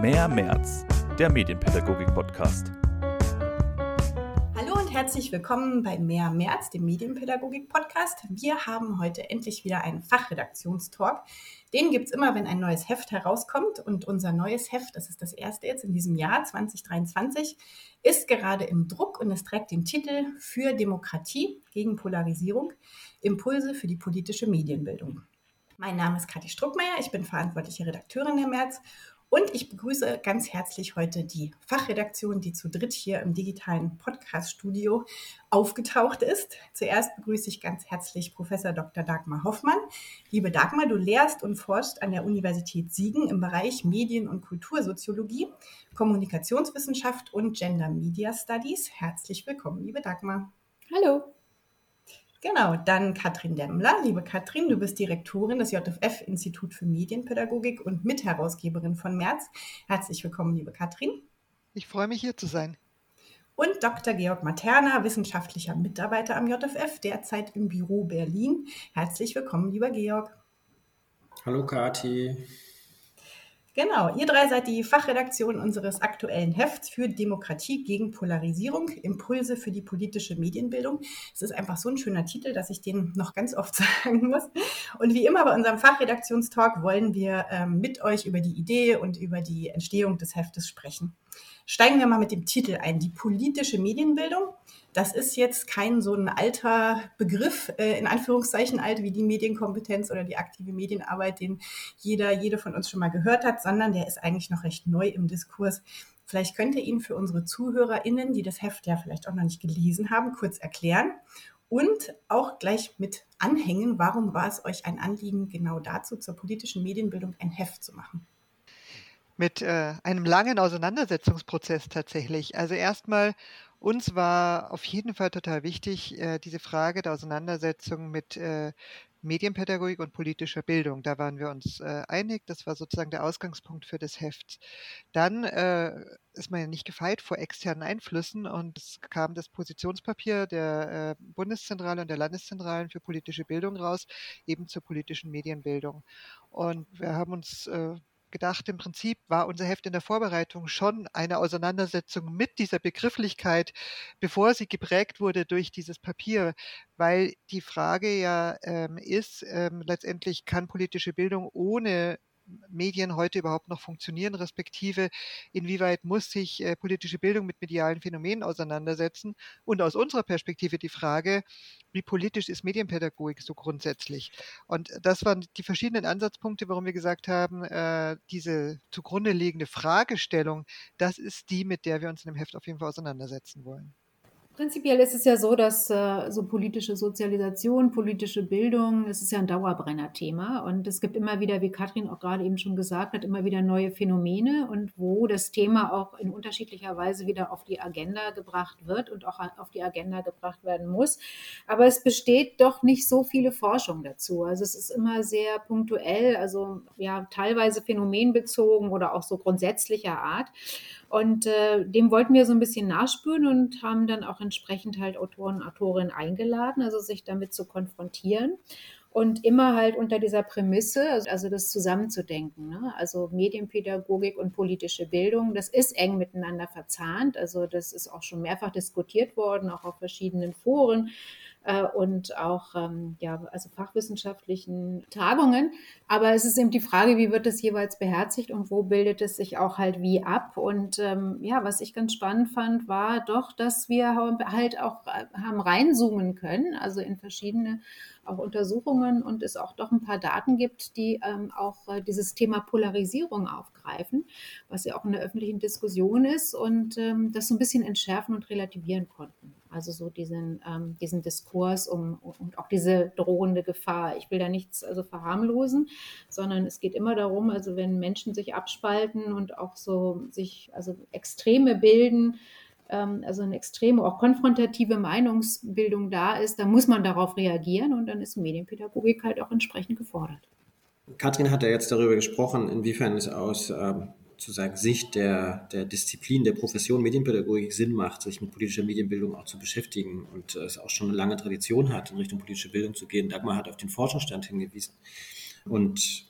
Mehr März, der Medienpädagogik-Podcast. Hallo und herzlich willkommen bei Mehr März, dem Medienpädagogik-Podcast. Wir haben heute endlich wieder einen Fachredaktionstalk. Den gibt es immer, wenn ein neues Heft herauskommt. Und unser neues Heft, das ist das erste jetzt in diesem Jahr 2023, ist gerade im Druck und es trägt den Titel Für Demokratie gegen Polarisierung, Impulse für die politische Medienbildung. Mein Name ist Kathi Struckmeier, ich bin verantwortliche Redakteurin der März und ich begrüße ganz herzlich heute die Fachredaktion, die zu dritt hier im digitalen Podcast-Studio aufgetaucht ist. Zuerst begrüße ich ganz herzlich Professor Dr. Dagmar Hoffmann. Liebe Dagmar, du lehrst und forschst an der Universität Siegen im Bereich Medien- und Kultursoziologie, Kommunikationswissenschaft und Gender Media Studies. Herzlich willkommen, liebe Dagmar. Genau, dann Katrin Demmler. Liebe Katrin, du bist Direktorin des JFF Institut für Medienpädagogik und Mitherausgeberin von März. Herzlich willkommen, liebe Katrin. Ich freue mich, hier zu sein. Und Dr. Georg Materna, wissenschaftlicher Mitarbeiter am JFF, derzeit im Büro Berlin. Herzlich willkommen, lieber Georg. Hallo, Kathi. Genau, ihr drei seid die Fachredaktion unseres aktuellen Hefts für Demokratie gegen Polarisierung, Impulse für die politische Medienbildung. Es ist einfach so ein schöner Titel, dass ich den noch ganz oft sagen muss. Und wie immer bei unserem Fachredaktionstalk wollen wir ähm, mit euch über die Idee und über die Entstehung des Heftes sprechen. Steigen wir mal mit dem Titel ein, die politische Medienbildung. Das ist jetzt kein so ein alter Begriff, äh, in Anführungszeichen alt wie die Medienkompetenz oder die aktive Medienarbeit, den jeder, jede von uns schon mal gehört hat, sondern der ist eigentlich noch recht neu im Diskurs. Vielleicht könnt ihr ihn für unsere ZuhörerInnen, die das Heft ja vielleicht auch noch nicht gelesen haben, kurz erklären und auch gleich mit anhängen, warum war es euch ein Anliegen, genau dazu zur politischen Medienbildung ein Heft zu machen? mit äh, einem langen Auseinandersetzungsprozess tatsächlich. Also erstmal, uns war auf jeden Fall total wichtig, äh, diese Frage der Auseinandersetzung mit äh, Medienpädagogik und politischer Bildung. Da waren wir uns äh, einig. Das war sozusagen der Ausgangspunkt für das Heft. Dann ist man ja nicht gefeit vor externen Einflüssen und es kam das Positionspapier der Bundeszentrale und der Landeszentralen für politische Bildung raus, eben zur politischen Medienbildung. Und wir haben uns gedacht, im Prinzip war unser Heft in der Vorbereitung schon eine Auseinandersetzung mit dieser Begrifflichkeit, bevor sie geprägt wurde durch dieses Papier, weil die Frage ja ähm, ist, ähm, letztendlich kann politische Bildung ohne Medien heute überhaupt noch funktionieren, respektive inwieweit muss sich äh, politische Bildung mit medialen Phänomenen auseinandersetzen. Und aus unserer Perspektive die Frage, wie politisch ist Medienpädagogik so grundsätzlich? Und das waren die verschiedenen Ansatzpunkte, warum wir gesagt haben, äh, diese zugrunde liegende Fragestellung, das ist die, mit der wir uns in dem Heft auf jeden Fall auseinandersetzen wollen. Prinzipiell ist es ja so, dass äh, so politische Sozialisation, politische Bildung, das ist ja ein Dauerbrenner-Thema. Und es gibt immer wieder, wie Katrin auch gerade eben schon gesagt hat, immer wieder neue Phänomene und wo das Thema auch in unterschiedlicher Weise wieder auf die Agenda gebracht wird und auch auf die Agenda gebracht werden muss. Aber es besteht doch nicht so viele Forschung dazu. Also es ist immer sehr punktuell, also ja, teilweise phänomenbezogen oder auch so grundsätzlicher Art. Und äh, dem wollten wir so ein bisschen nachspüren und haben dann auch entsprechend halt Autoren und Autorinnen eingeladen, also sich damit zu konfrontieren. Und immer halt unter dieser Prämisse, also das zusammenzudenken. Ne? Also Medienpädagogik und politische Bildung, das ist eng miteinander verzahnt. Also das ist auch schon mehrfach diskutiert worden, auch auf verschiedenen Foren äh, und auch ähm, ja, also fachwissenschaftlichen Tagungen. Aber es ist eben die Frage, wie wird das jeweils beherzigt und wo bildet es sich auch halt wie ab? Und ähm, ja, was ich ganz spannend fand, war doch, dass wir halt auch äh, haben reinzoomen können, also in verschiedene auch Untersuchungen und es auch doch ein paar Daten gibt, die ähm, auch äh, dieses Thema Polarisierung aufgreifen, was ja auch in der öffentlichen Diskussion ist und ähm, das so ein bisschen entschärfen und relativieren konnten. Also so diesen, ähm, diesen Diskurs um, und auch diese drohende Gefahr. Ich will da nichts also verharmlosen, sondern es geht immer darum, also wenn Menschen sich abspalten und auch so sich also Extreme bilden, ähm, also eine extreme, auch konfrontative Meinungsbildung da ist, dann muss man darauf reagieren und dann ist Medienpädagogik halt auch entsprechend gefordert. Katrin hat ja jetzt darüber gesprochen, inwiefern es aus ähm, sozusagen Sicht der, der Disziplin, der Profession Medienpädagogik Sinn macht, sich mit politischer Medienbildung auch zu beschäftigen und äh, es auch schon eine lange Tradition hat, in Richtung politische Bildung zu gehen. Dagmar hat auf den Forschungsstand hingewiesen. Und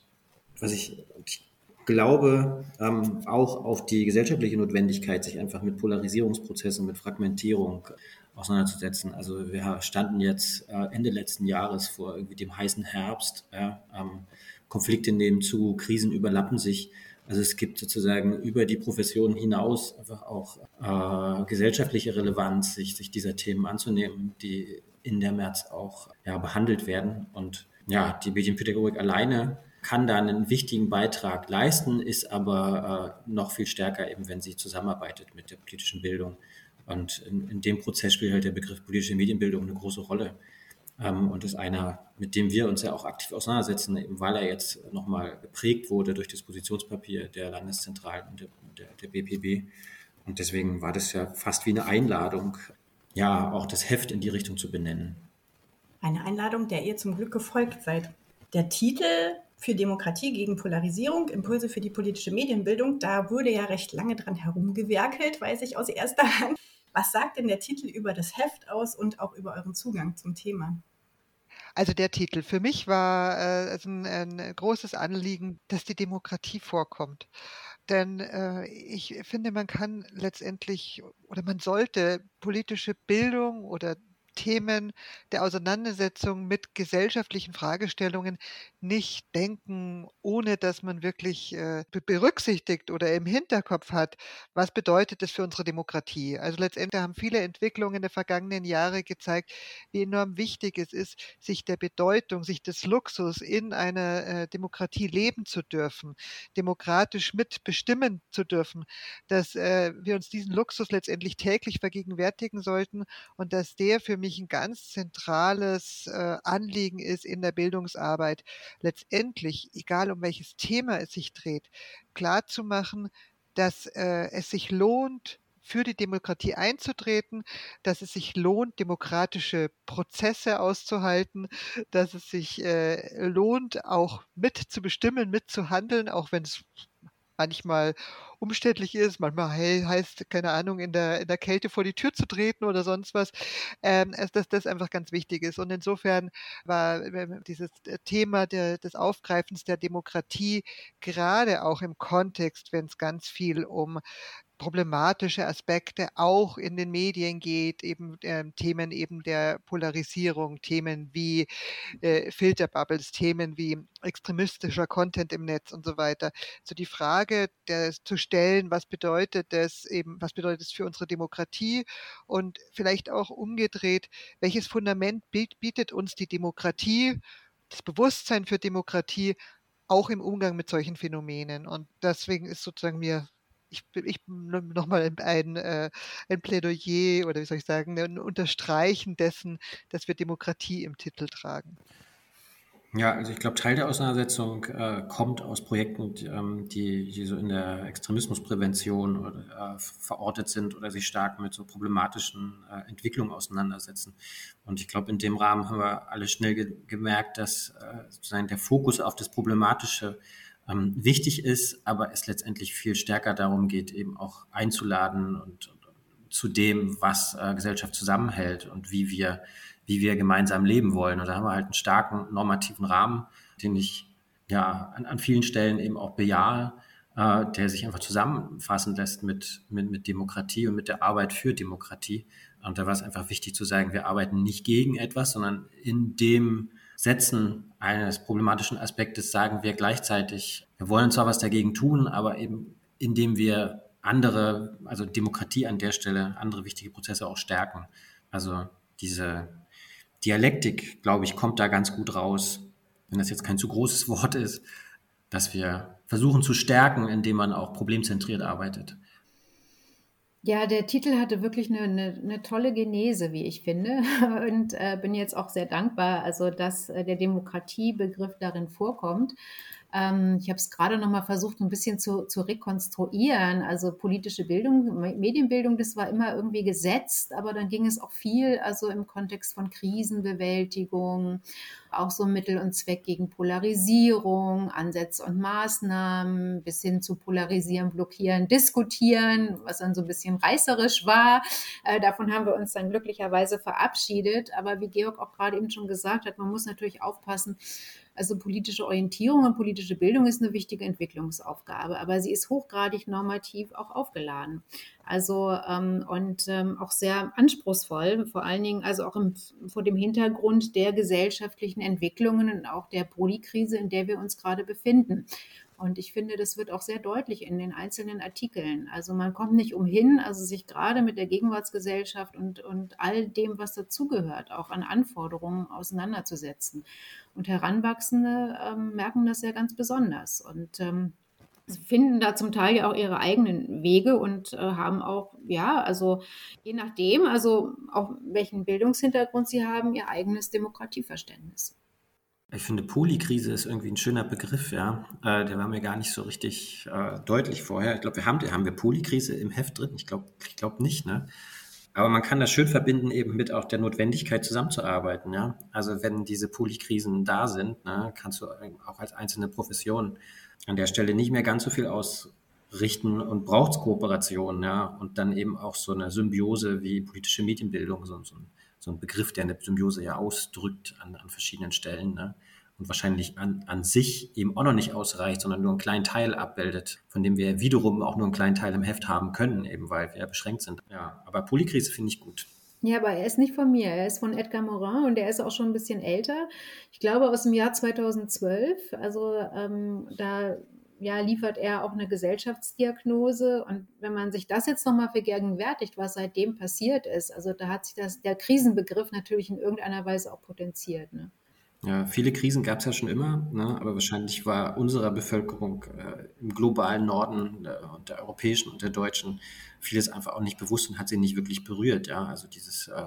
was ich, ich glaube ähm, auch auf die gesellschaftliche Notwendigkeit, sich einfach mit Polarisierungsprozessen, mit Fragmentierung auseinanderzusetzen. Also wir standen jetzt äh, Ende letzten Jahres vor irgendwie dem heißen Herbst. Ja, ähm, Konflikte nehmen zu, Krisen überlappen sich. Also es gibt sozusagen über die Profession hinaus einfach auch äh, gesellschaftliche Relevanz, sich, sich dieser Themen anzunehmen, die in der März auch ja, behandelt werden. Und ja, die Medienpädagogik alleine kann da einen wichtigen Beitrag leisten, ist aber äh, noch viel stärker eben, wenn sie zusammenarbeitet mit der politischen Bildung. Und in, in dem Prozess spielt halt der Begriff politische Medienbildung eine große Rolle. Ähm, und ist einer, mit dem wir uns ja auch aktiv auseinandersetzen, eben weil er jetzt nochmal geprägt wurde durch das Positionspapier der Landeszentralen und der, der, der BPB. Und deswegen war das ja fast wie eine Einladung, ja, auch das Heft in die Richtung zu benennen. Eine Einladung, der ihr zum Glück gefolgt seid. Der Titel für Demokratie gegen Polarisierung, Impulse für die politische Medienbildung, da wurde ja recht lange dran herumgewerkelt, weiß ich aus erster Hand. Was sagt denn der Titel über das Heft aus und auch über euren Zugang zum Thema? Also der Titel. Für mich war äh, ein, ein, großes Anliegen, dass die Demokratie vorkommt. Denn äh, ich finde, man kann letztendlich oder man sollte politische Bildung oder Themen der Auseinandersetzung mit gesellschaftlichen Fragestellungen nicht denken, ohne dass man wirklich äh, berücksichtigt oder im Hinterkopf hat, was bedeutet das für unsere Demokratie. Also letztendlich haben viele Entwicklungen der vergangenen Jahre gezeigt, wie enorm wichtig es ist, sich der Bedeutung, sich des Luxus in einer äh, Demokratie leben zu dürfen, demokratisch mitbestimmen zu dürfen, dass äh, wir uns diesen Luxus letztendlich täglich vergegenwärtigen sollten und dass der für mich ein ganz zentrales äh, Anliegen ist in der Bildungsarbeit, letztendlich, egal um welches Thema es sich dreht, klarzumachen, dass äh, es sich lohnt, für die Demokratie einzutreten, dass es sich lohnt, demokratische Prozesse auszuhalten, dass es sich äh, lohnt, auch mitzubestimmen, mitzuhandeln, auch wenn es manchmal umständlich ist, manchmal hey, heißt, keine Ahnung, in der, in der Kälte vor die Tür zu treten oder sonst was, ähm, dass das einfach ganz wichtig ist. Und insofern war äh, dieses äh, Thema der, des Aufgreifens der Demokratie gerade auch im Kontext, wenn es ganz viel um problematische Aspekte auch in den Medien geht, eben äh, Themen eben der Polarisierung, Themen wie äh, Filterbubbles, Themen wie extremistischer Content im Netz und so weiter. So die Frage der, zu stellen, was bedeutet das eben, was bedeutet es für unsere Demokratie und vielleicht auch umgedreht, welches Fundament bietet uns die Demokratie, das Bewusstsein für Demokratie auch im Umgang mit solchen Phänomenen. Und deswegen ist sozusagen mir ich, ich nochmal ein, äh, ein Plädoyer oder wie soll ich sagen, ein Unterstreichen dessen, dass wir Demokratie im Titel tragen. Ja, also ich glaube, Teil der Auseinandersetzung äh, kommt aus Projekten, die, ähm, die, die, so in der Extremismusprävention oder, äh, verortet sind oder sich stark mit so problematischen äh, Entwicklungen auseinandersetzen. Und ich glaube, in dem Rahmen haben wir alle schnell ge gemerkt, dass äh, sozusagen der Fokus auf das Problematische ähm, wichtig ist, aber es letztendlich viel stärker darum geht, eben auch einzuladen und, und zu dem, was äh, Gesellschaft zusammenhält und wie wir, wie wir gemeinsam leben wollen. Und da haben wir halt einen starken normativen Rahmen, den ich ja an, an vielen Stellen eben auch bejahe, äh, der sich einfach zusammenfassen lässt mit, mit, mit Demokratie und mit der Arbeit für Demokratie. Und da war es einfach wichtig zu sagen, wir arbeiten nicht gegen etwas, sondern in dem Setzen eines problematischen Aspektes sagen wir gleichzeitig, wir wollen zwar was dagegen tun, aber eben indem wir andere, also Demokratie an der Stelle, andere wichtige Prozesse auch stärken. Also diese Dialektik, glaube ich, kommt da ganz gut raus, wenn das jetzt kein zu großes Wort ist, dass wir versuchen zu stärken, indem man auch problemzentriert arbeitet. Ja, der Titel hatte wirklich eine, eine, eine tolle Genese, wie ich finde, und äh, bin jetzt auch sehr dankbar, also dass äh, der Demokratiebegriff darin vorkommt. Ähm, ich habe es gerade noch mal versucht, ein bisschen zu, zu rekonstruieren. Also politische Bildung, Medienbildung, das war immer irgendwie gesetzt, aber dann ging es auch viel, also im Kontext von Krisenbewältigung, auch so Mittel und Zweck gegen Polarisierung, Ansätze und Maßnahmen, bis hin zu polarisieren, blockieren, diskutieren, was dann so ein bisschen reißerisch war. Äh, davon haben wir uns dann glücklicherweise verabschiedet. Aber wie Georg auch gerade eben schon gesagt hat, man muss natürlich aufpassen, Also politische Orientierung und politische Bildung ist eine wichtige Entwicklungsaufgabe, aber sie ist hochgradig normativ auch aufgeladen. Also ähm, und ähm, auch sehr anspruchsvoll, vor allen Dingen also auch im, vor dem Hintergrund der gesellschaftlichen Entwicklungen und auch der Polikrise, in der wir uns gerade befinden. Und ich finde, das wird auch sehr deutlich in den einzelnen Artikeln. Also man kommt nicht umhin, also sich gerade mit der Gegenwartsgesellschaft und, und all dem, was dazugehört, auch an Anforderungen auseinanderzusetzen. Und Heranwachsende ähm, merken das ja ganz besonders. Und ähm, finden da zum Teil ja auch ihre eigenen Wege und äh, haben auch, ja, also je nachdem, also auch welchen Bildungshintergrund sie haben, ihr eigenes Demokratieverständnis. Ich finde, Polykrise ist irgendwie ein schöner Begriff, ja. Äh, der war mir gar nicht so richtig äh, deutlich vorher. Ich glaube, wir haben, haben wir Polykrise im Heft drin. Ich glaube, ich glaube nicht, ne? Aber man kann das schön verbinden eben mit auch der Notwendigkeit zusammenzuarbeiten, ja. Also wenn diese Polykrisen da sind, ne, kannst du auch als einzelne Profession an der Stelle nicht mehr ganz so viel ausrichten und braucht Kooperation, ja. Und dann eben auch so eine Symbiose wie politische Medienbildung, so, so ein so ein Begriff, der eine Symbiose ja ausdrückt an, an verschiedenen Stellen. Ne? Und wahrscheinlich an, an sich eben auch noch nicht ausreicht, sondern nur einen kleinen Teil abbildet, von dem wir wiederum auch nur einen kleinen Teil im Heft haben können, eben weil wir beschränkt sind. Ja, aber Polykrise finde ich gut. Ja, aber er ist nicht von mir. Er ist von Edgar Morin und er ist auch schon ein bisschen älter. Ich glaube aus dem Jahr 2012. Also ähm, da ja, liefert er auch eine Gesellschaftsdiagnose. Und wenn man sich das jetzt nochmal vergegenwärtigt, was seitdem passiert ist, also da hat sich das, der Krisenbegriff natürlich in irgendeiner Weise auch potenziert. Ne? Ja, viele Krisen gab es ja schon immer, ne? aber wahrscheinlich war unserer Bevölkerung äh, im globalen Norden äh, und der europäischen und der deutschen vieles einfach auch nicht bewusst und hat sie nicht wirklich berührt. Ja? Also dieses äh,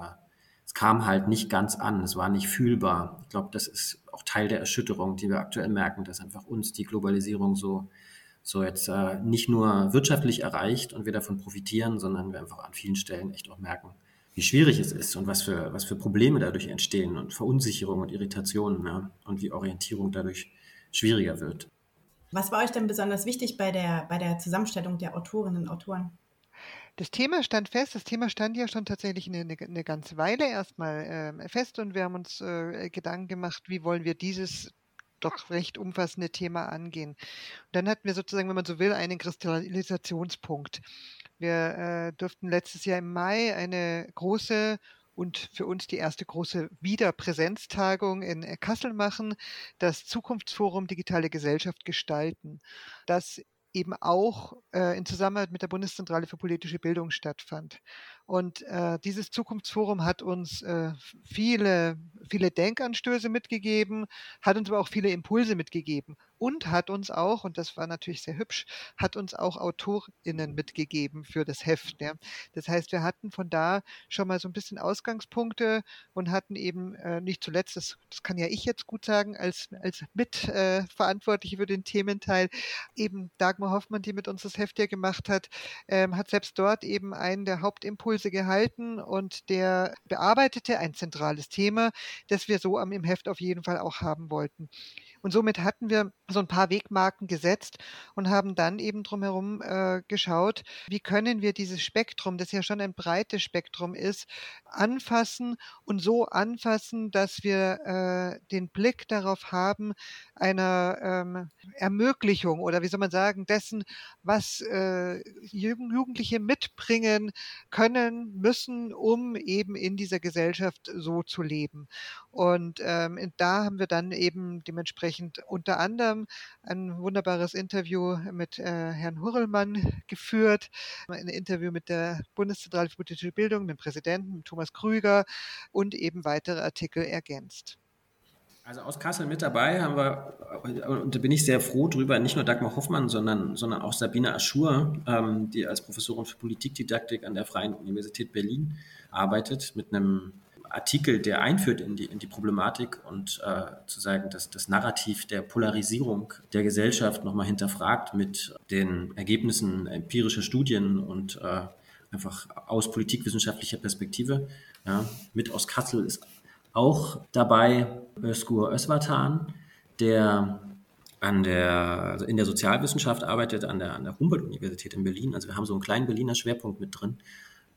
kam halt nicht ganz an, es war nicht fühlbar. Ich glaube, das ist auch Teil der Erschütterung, die wir aktuell merken, dass einfach uns die Globalisierung so, so jetzt äh, nicht nur wirtschaftlich erreicht und wir davon profitieren, sondern wir einfach an vielen Stellen echt auch merken, wie schwierig es ist und was für, was für Probleme dadurch entstehen und Verunsicherung und Irritationen ja, und wie Orientierung dadurch schwieriger wird. Was war euch denn besonders wichtig bei der, bei der Zusammenstellung der Autorinnen und Autoren? Das Thema stand fest. Das Thema stand ja schon tatsächlich eine, eine, ganze Weile erstmal äh, fest und wir haben uns äh, Gedanken gemacht, wie wollen wir dieses doch recht umfassende Thema angehen. Und dann hatten wir sozusagen, wenn man so will, einen Kristallisationspunkt. Wir äh, durften letztes Jahr im Mai eine große und für uns die erste große Wiederpräsenztagung in Kassel machen, das Zukunftsforum Digitale Gesellschaft gestalten. Das eben auch äh, in Zusammenarbeit mit der Bundeszentrale für politische Bildung stattfand. Und äh, dieses Zukunftsforum hat uns äh, viele, viele Denkanstöße mitgegeben, hat uns aber auch viele Impulse mitgegeben und hat uns auch, und das war natürlich sehr hübsch, hat uns auch AutorInnen mitgegeben für das Heft. Ja. Das heißt, wir hatten von da schon mal so ein bisschen Ausgangspunkte und hatten eben äh, nicht zuletzt, das, das kann ja ich jetzt gut sagen, als, als Mitverantwortliche äh, für den Thementeil, eben Dagmar Hoffmann, die mit uns das Heft ja gemacht hat, ähm, hat selbst dort eben einen der Hauptimpulse gehalten und der bearbeitete ein zentrales Thema, das wir so im Heft auf jeden Fall auch haben wollten. Und somit hatten wir so ein paar Wegmarken gesetzt und haben dann eben drumherum äh, geschaut, wie können wir dieses Spektrum, das ja schon ein breites Spektrum ist, anfassen und so anfassen, dass wir äh, den Blick darauf haben, einer ähm, Ermöglichung oder wie soll man sagen, dessen, was äh, Jugendliche mitbringen können, müssen, um eben in dieser Gesellschaft so zu leben. Und ähm, da haben wir dann eben dementsprechend unter anderem ein wunderbares Interview mit äh, Herrn Hurrellmann geführt, ein Interview mit der Bundeszentrale für politische Bildung, mit dem Präsidenten, mit Thomas Krüger und eben weitere Artikel ergänzt. Also aus Kassel mit dabei haben wir, und da bin ich sehr froh drüber, nicht nur Dagmar Hoffmann, sondern, sondern auch Sabine Aschur, ähm, die als Professorin für Politikdidaktik an der Freien Universität Berlin arbeitet, mit einem Artikel, der einführt in die, in die Problematik und äh, zu sagen, dass das Narrativ der Polarisierung der Gesellschaft nochmal hinterfragt mit den Ergebnissen empirischer Studien und äh, einfach aus politikwissenschaftlicher Perspektive. Ja, mit aus Kassel ist auch dabei Özgur Özvatan, der an der, also in der Sozialwissenschaft arbeitet, an der, an der Humboldt-Universität in Berlin. Also wir haben so einen kleinen Berliner Schwerpunkt mit drin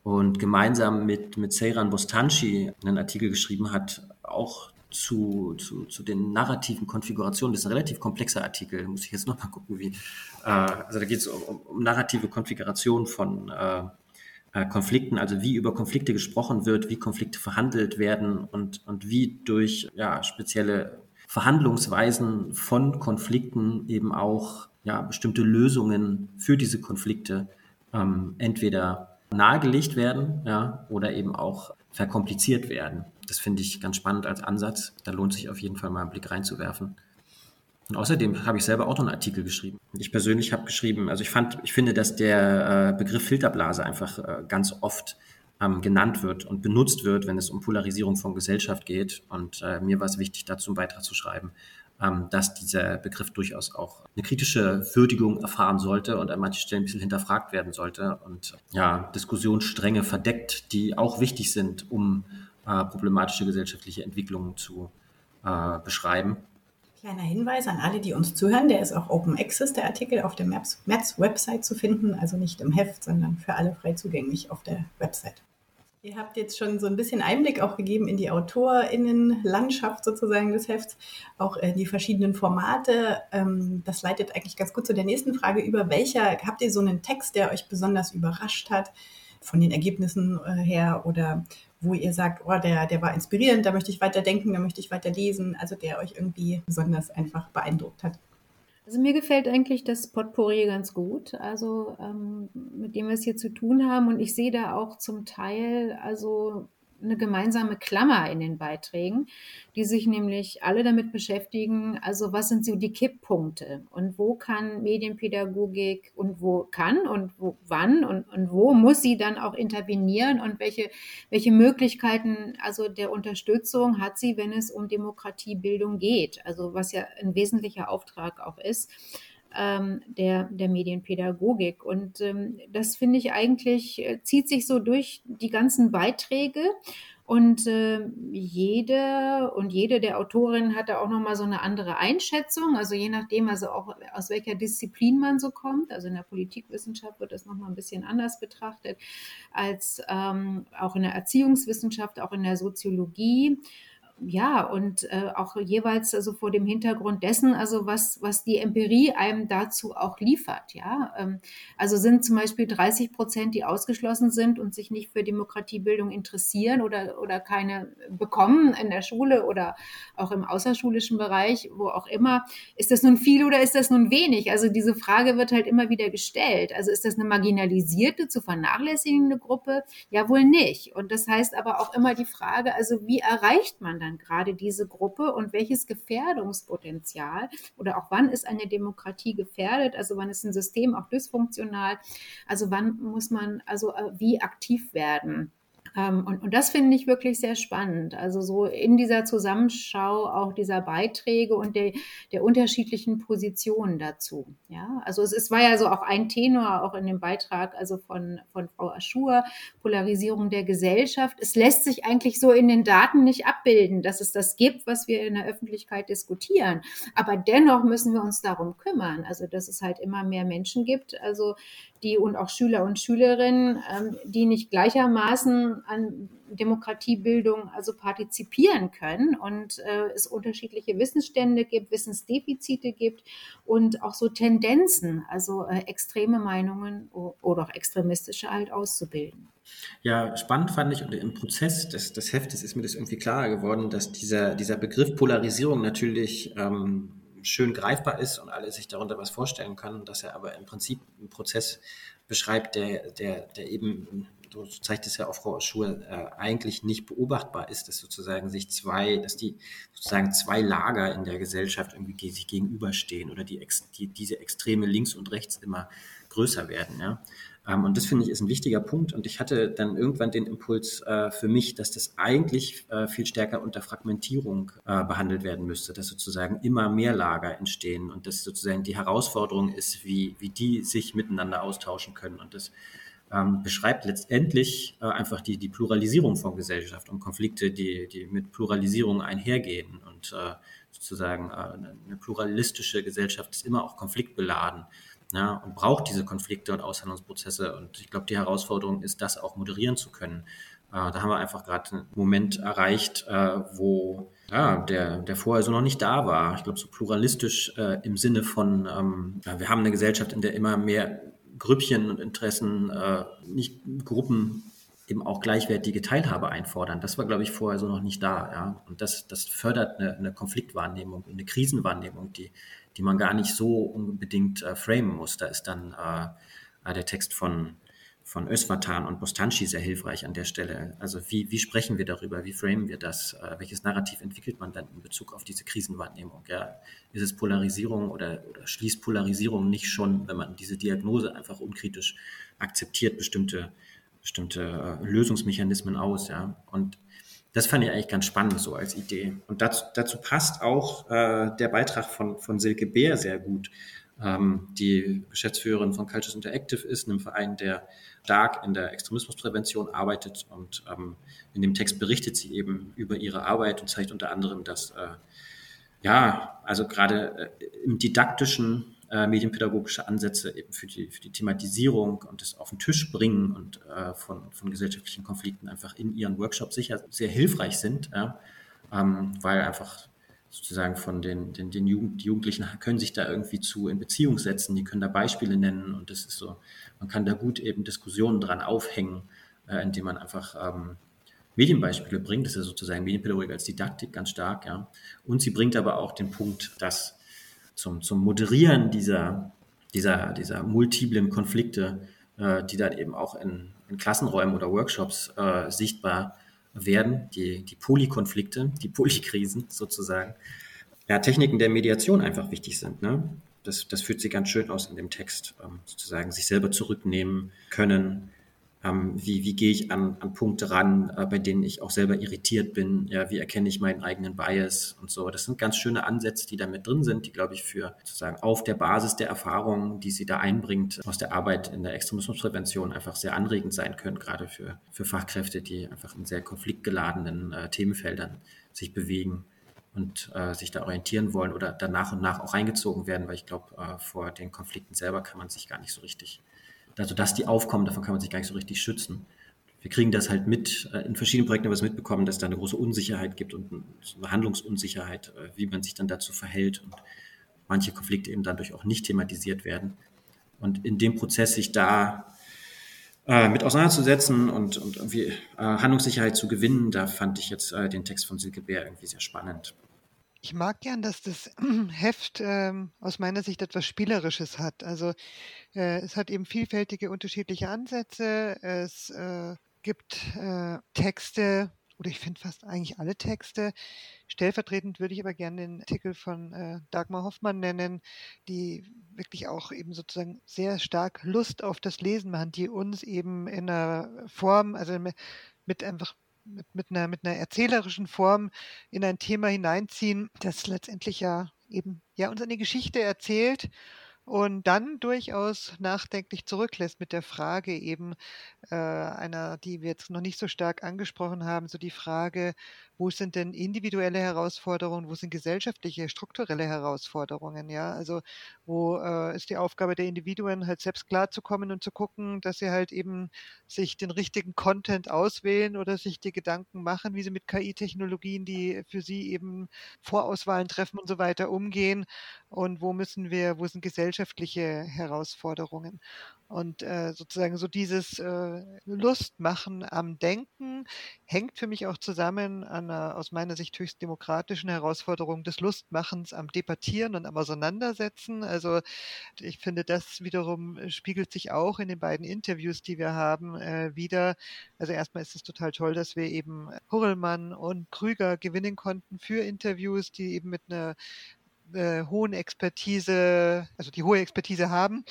und gemeinsam mit, mit Seyran Bostanci einen Artikel geschrieben hat, auch zu, zu, zu den narrativen Konfigurationen. Das ist ein relativ komplexer Artikel, muss ich jetzt nochmal gucken, wie. Äh, also da geht es um, um, narrative Konfiguration von äh, äh, Konflikten, also wie über Konflikte gesprochen wird, wie Konflikte verhandelt werden und, und wie durch ja, spezielle Verhandlungsweisen von Konflikten eben auch ja, bestimmte Lösungen für diese Konflikte ähm, entweder nahegelegt werden ja, oder eben auch verkompliziert werden. Das finde ich ganz spannend als Ansatz. Da lohnt sich auf jeden Fall mal einen Blick reinzuwerfen. Und außerdem habe ich selber auch noch einen Artikel geschrieben. Ich persönlich habe geschrieben, also ich fand, ich finde, dass der äh, Begriff Filterblase einfach äh, ganz oft ähm, genannt wird und benutzt wird, wenn es um Polarisierung von Gesellschaft geht. Und äh, mir war es wichtig, dazu einen Beitrag zu schreiben, dass dieser Begriff durchaus auch eine kritische Würdigung erfahren sollte und an manchen Stellen ein bisschen hinterfragt werden sollte und ja, Diskussionsstränge verdeckt, die auch wichtig sind, um äh, problematische gesellschaftliche Entwicklungen zu äh, beschreiben. Kleiner Hinweis an alle, die uns zuhören, der ist auch Open Access, der Artikel auf der Metz-Website zu finden, also nicht im Heft, sondern für alle frei zugänglich auf der Website. Ihr habt jetzt schon so ein bisschen Einblick auch gegeben in die AutorInnenlandschaft sozusagen des Hefts, auch in die verschiedenen Formate. Ähm, das leitet eigentlich ganz gut zu der nächsten Frage über. Welcher, habt ihr so einen Text, der euch besonders überrascht hat, von den Ergebnissen äh, her oder wo ihr sagt, oh, der, der war inspirierend, da möchte ich weiter denken, da möchte ich weiter lesen, also der euch irgendwie besonders einfach beeindruckt hat? Also mir gefällt eigentlich das Potpourri ganz gut, also ähm, mit dem wir es hier zu tun haben. Und ich sehe da auch zum Teil also eine gemeinsame Klammer in den Beiträgen, die sich nämlich alle damit beschäftigen, also was sind so die Kipppunkte und wo kann Medienpädagogik und wo kann und wo wann und, und wo muss sie dann auch intervenieren und welche, welche Möglichkeiten also der Unterstützung hat sie, wenn es um Demokratiebildung geht, also was ja ein wesentlicher Auftrag auch ist ähm, der, der Medienpädagogik. Und ähm, das finde ich eigentlich, äh, zieht sich so durch die ganzen Beiträge. Und äh, jede und jede der Autorinnen hat da auch nochmal so eine andere Einschätzung. Also je nachdem, also auch aus welcher Disziplin man so kommt. Also in der Politikwissenschaft wird das nochmal ein bisschen anders betrachtet als ähm, auch in der Erziehungswissenschaft, auch in der Soziologie ja, und äh, auch jeweils also vor dem Hintergrund dessen, also was, was die Empirie einem dazu auch liefert, ja. Ähm, also sind zum Beispiel 30 Prozent, die ausgeschlossen sind und sich nicht für Demokratiebildung interessieren oder, oder keine bekommen in der Schule oder auch im außerschulischen Bereich, wo auch immer. Ist das nun viel oder ist das nun wenig? Also diese Frage wird halt immer wieder gestellt. Also ist das eine marginalisierte, zu vernachlässigende Gruppe? Ja, wohl nicht. Und das heißt aber auch immer die Frage, also wie erreicht man das? Dann gerade diese Gruppe und welches Gefährdungspotenzial oder auch wann ist eine Demokratie gefährdet, also wann ist ein System auch dysfunktional, also wann muss man also äh, wie aktiv werden. Ähm, und, und das finde ich wirklich sehr spannend. Also so in dieser Zusammenschau auch dieser Beiträge und der, der unterschiedlichen Positionen dazu. Ja, also es, es war ja so auch ein Tenor auch in dem Beitrag, also von, von Frau Aschur, Polarisierung der Gesellschaft. Es lässt sich eigentlich so in den Daten nicht abbilden, dass es das gibt, was wir in der Öffentlichkeit diskutieren. Aber dennoch müssen wir uns darum kümmern. Also, dass es halt immer mehr Menschen gibt, also die und auch Schüler und Schülerinnen, ähm, die nicht gleichermaßen an Demokratiebildung also partizipieren können und äh, es unterschiedliche Wissensstände gibt, Wissensdefizite gibt und auch so Tendenzen, also äh, extreme Meinungen oder auch extremistische halt auszubilden. Ja, spannend fand ich und im Prozess des, des Heftes ist mir das irgendwie klarer geworden, dass dieser, dieser Begriff Polarisierung natürlich ähm, schön greifbar ist und alle sich darunter was vorstellen können, dass er aber im Prinzip einen Prozess beschreibt, der, der, der eben, so zeigt es ja auch Frau Schur, äh, eigentlich nicht beobachtbar ist, dass sozusagen sich zwei, dass die sozusagen zwei Lager in der Gesellschaft irgendwie sich gegenüberstehen oder die, die diese Extreme links und rechts immer größer werden. Ja? Ähm, und das finde ich ist ein wichtiger Punkt. Und ich hatte dann irgendwann den Impuls äh, für mich, dass das eigentlich äh, viel stärker unter Fragmentierung äh, behandelt werden müsste, dass sozusagen immer mehr Lager entstehen und dass sozusagen die Herausforderung ist, wie, wie die sich miteinander austauschen können. Und das ähm, beschreibt letztendlich äh, einfach die, die Pluralisierung von Gesellschaft und Konflikte, die, die mit Pluralisierung einhergehen. Und äh, sozusagen äh, eine pluralistische Gesellschaft ist immer auch konfliktbeladen ja, und braucht diese Konflikte und Aushandlungsprozesse. Und ich glaube, die Herausforderung ist, das auch moderieren zu können. Äh, da haben wir einfach gerade einen Moment erreicht, äh, wo ja, der, der vorher so noch nicht da war. Ich glaube, so pluralistisch äh, im Sinne von, ähm, ja, wir haben eine Gesellschaft, in der immer mehr Grüppchen und Interessen, äh, nicht Gruppen eben auch gleichwertige Teilhabe einfordern. Das war, glaube ich, vorher so noch nicht da. Ja? Und das, das fördert eine, eine Konfliktwahrnehmung, eine Krisenwahrnehmung, die, die man gar nicht so unbedingt äh, framen muss. Da ist dann äh, der Text von, von Özvatan und Bostanchi sehr hilfreich an der Stelle. Also wie, wie sprechen wir darüber? Wie framen wir das? Äh, welches Narrativ entwickelt man dann in Bezug auf diese Krisenwahrnehmung? Ja? Ist es Polarisierung oder, oder schließt Polarisierung nicht schon, wenn man diese Diagnose einfach unkritisch akzeptiert, bestimmte bestimmte äh, Lösungsmechanismen aus, ja. Und das fand ich eigentlich ganz spannend so als Idee. Und dazu, dazu passt auch äh, der Beitrag von, von Silke Beer sehr gut, ähm, die Geschäftsführerin von Cultures Interactive ist, einem Verein, der stark in der Extremismusprävention arbeitet. Und ähm, in dem Text berichtet sie eben über ihre Arbeit und zeigt unter anderem, dass äh, ja, also gerade äh, im didaktischen äh, medienpädagogische Ansätze eben für die, für die Thematisierung und das auf den Tisch bringen und äh, von, von gesellschaftlichen Konflikten einfach in ihren Workshops sicher sehr hilfreich sind, ja, ähm, weil einfach sozusagen von den, den, den Jugend, die Jugendlichen können sich da irgendwie zu in Beziehung setzen, die können da Beispiele nennen und das ist so, man kann da gut eben Diskussionen dran aufhängen, äh, indem man einfach ähm, Medienbeispiele bringt, das ist ja sozusagen Medienpädagogik als Didaktik ganz stark, ja. Und sie bringt aber auch den Punkt, dass zum, zum Moderieren dieser, dieser, dieser multiplen Konflikte, äh, die dann eben auch in, in Klassenräumen oder Workshops äh, sichtbar werden, die, die Polykonflikte, die Polykrisen sozusagen, ja, Techniken der Mediation einfach wichtig sind. Ne? Das, das führt sie ganz schön aus in dem Text, ähm, sozusagen sich selber zurücknehmen können, ähm, wie, wie gehe ich an, an Punkte ran, äh, bei denen ich auch selber irritiert bin? Ja, wie erkenne ich meinen eigenen Bias und so? Das sind ganz schöne Ansätze, die da mit drin sind, die, glaube ich, für sozusagen auf der Basis der Erfahrungen, die sie da einbringt, aus der Arbeit in der Extremismusprävention einfach sehr anregend sein können, gerade für, für Fachkräfte, die einfach in sehr konfliktgeladenen äh, Themenfeldern sich bewegen und äh, sich da orientieren wollen oder dann nach und nach auch reingezogen werden, weil ich glaube, äh, vor den Konflikten selber kann man sich gar nicht so richtig also dass die aufkommen, davon kann man sich gar nicht so richtig schützen. Wir kriegen das halt mit, äh, in verschiedenen Projekten haben wir es mitbekommen, dass da eine große Unsicherheit gibt und eine Handlungsunsicherheit, äh, wie man sich dann dazu verhält und manche Konflikte eben dadurch auch nicht thematisiert werden. Und in dem Prozess sich da äh, mit auseinanderzusetzen und, und irgendwie äh, Handlungssicherheit zu gewinnen, da fand ich jetzt äh, den Text von Silke Bär irgendwie sehr spannend. Ich mag gern, dass das Heft ähm, aus meiner Sicht etwas Spielerisches hat. Also äh, es hat eben vielfältige unterschiedliche Ansätze. Es äh, gibt äh, Texte, oder ich finde fast eigentlich alle Texte. Stellvertretend würde ich aber gerne den Artikel von äh, Dagmar Hoffmann nennen, die wirklich auch eben sozusagen sehr stark Lust auf das Lesen machen, die uns eben in einer Form, also mit einfach mit, mit, einer, mit einer erzählerischen Form in ein Thema hineinziehen, das letztendlich ja eben ja uns eine Geschichte erzählt und dann durchaus nachdenklich zurücklässt mit der Frage eben äh, einer, die wir jetzt noch nicht so stark angesprochen haben, so die Frage, wo sind denn individuelle Herausforderungen, wo sind gesellschaftliche, strukturelle Herausforderungen, ja, also wo äh, ist die Aufgabe der Individuen halt selbst klarzukommen und zu gucken, dass sie halt eben sich den richtigen Content auswählen oder sich die Gedanken machen, wie sie mit KI-Technologien, die für sie eben Vorauswahlen treffen und so weiter umgehen und wo müssen wir, wo sind gesellschaftliche Herausforderungen. Und äh, sozusagen so dieses äh, Lustmachen am Denken hängt für mich auch zusammen an einer aus meiner Sicht höchst demokratischen Herausforderung des Lustmachens am Debattieren und am Auseinandersetzen. Also ich finde, das wiederum spiegelt sich auch in den beiden Interviews, die wir haben, äh, wieder. Also erstmal ist es total toll, dass wir eben Hurlmann und Krüger gewinnen konnten für Interviews, die eben mit einer äh, hohen Expertise, also die hohe Expertise haben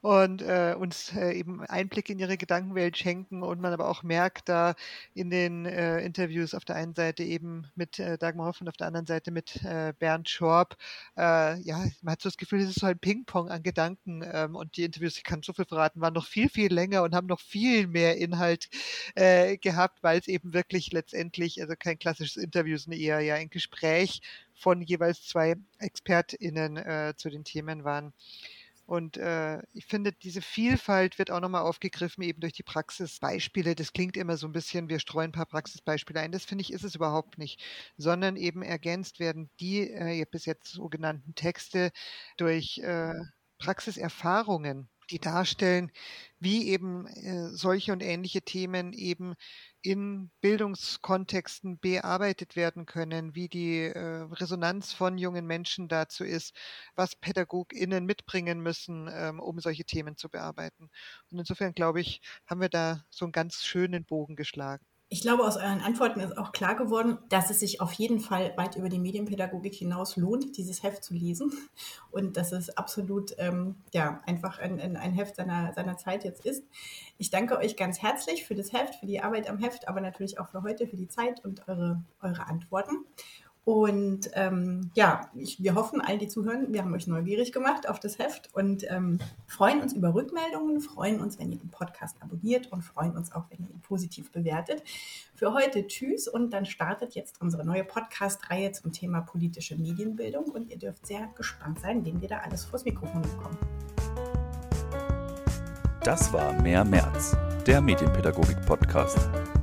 und äh, uns äh, eben Einblick in ihre Gedankenwelt schenken und man aber auch merkt da in den äh, Interviews auf der einen Seite eben mit äh, Dagmar Hoff und auf der anderen Seite mit äh, Bernd Schorb, äh, ja, man hat so das Gefühl, es ist so ein Ping-Pong an Gedanken ähm, und die Interviews, ich kann so viel verraten, waren noch viel, viel länger und haben noch viel mehr Inhalt äh, gehabt, weil es eben wirklich letztendlich, also kein klassisches Interview, sondern eher ja ein Gespräch von jeweils zwei ExpertInnen äh, zu den Themen waren. Und äh, ich finde, diese Vielfalt wird auch nochmal aufgegriffen, eben durch die Praxisbeispiele. Das klingt immer so ein bisschen, wir streuen ein paar Praxisbeispiele ein. Das finde ich, ist es überhaupt nicht, sondern eben ergänzt werden die äh, bis jetzt sogenannten Texte durch äh, Praxiserfahrungen die darstellen, wie eben äh, solche und ähnliche Themen eben in Bildungskontexten bearbeitet werden können, wie die äh, Resonanz von jungen Menschen dazu ist, was PädagogInnen mitbringen müssen, ähm, um solche Themen zu bearbeiten. Und insofern glaube ich, haben wir da so einen ganz schönen Bogen geschlagen. Ich glaube, aus euren Antworten ist auch klar geworden, dass es sich auf jeden Fall weit über die Medienpädagogik hinaus lohnt, dieses Heft zu lesen. Und dass es absolut ähm, ja, einfach ein, ein Heft seiner, seiner Zeit jetzt ist. Ich danke euch ganz herzlich für das Heft, für die Arbeit am Heft, aber natürlich auch für heute, für die Zeit und eure, eure Antworten. Und ähm, ja, ich, wir hoffen, all die zuhören, wir haben euch neugierig gemacht auf das Heft und ähm, freuen uns über Rückmeldungen, freuen uns, wenn ihr den Podcast abonniert und freuen uns auch, wenn ihr ihn positiv bewertet. Für heute tschüss und dann startet jetzt unsere neue Podcast-Reihe zum Thema politische Medienbildung und ihr dürft sehr gespannt sein, wen wir da alles vors Mikrofon bekommen. Das war Mehr März, der Medienpädagogik-Podcast.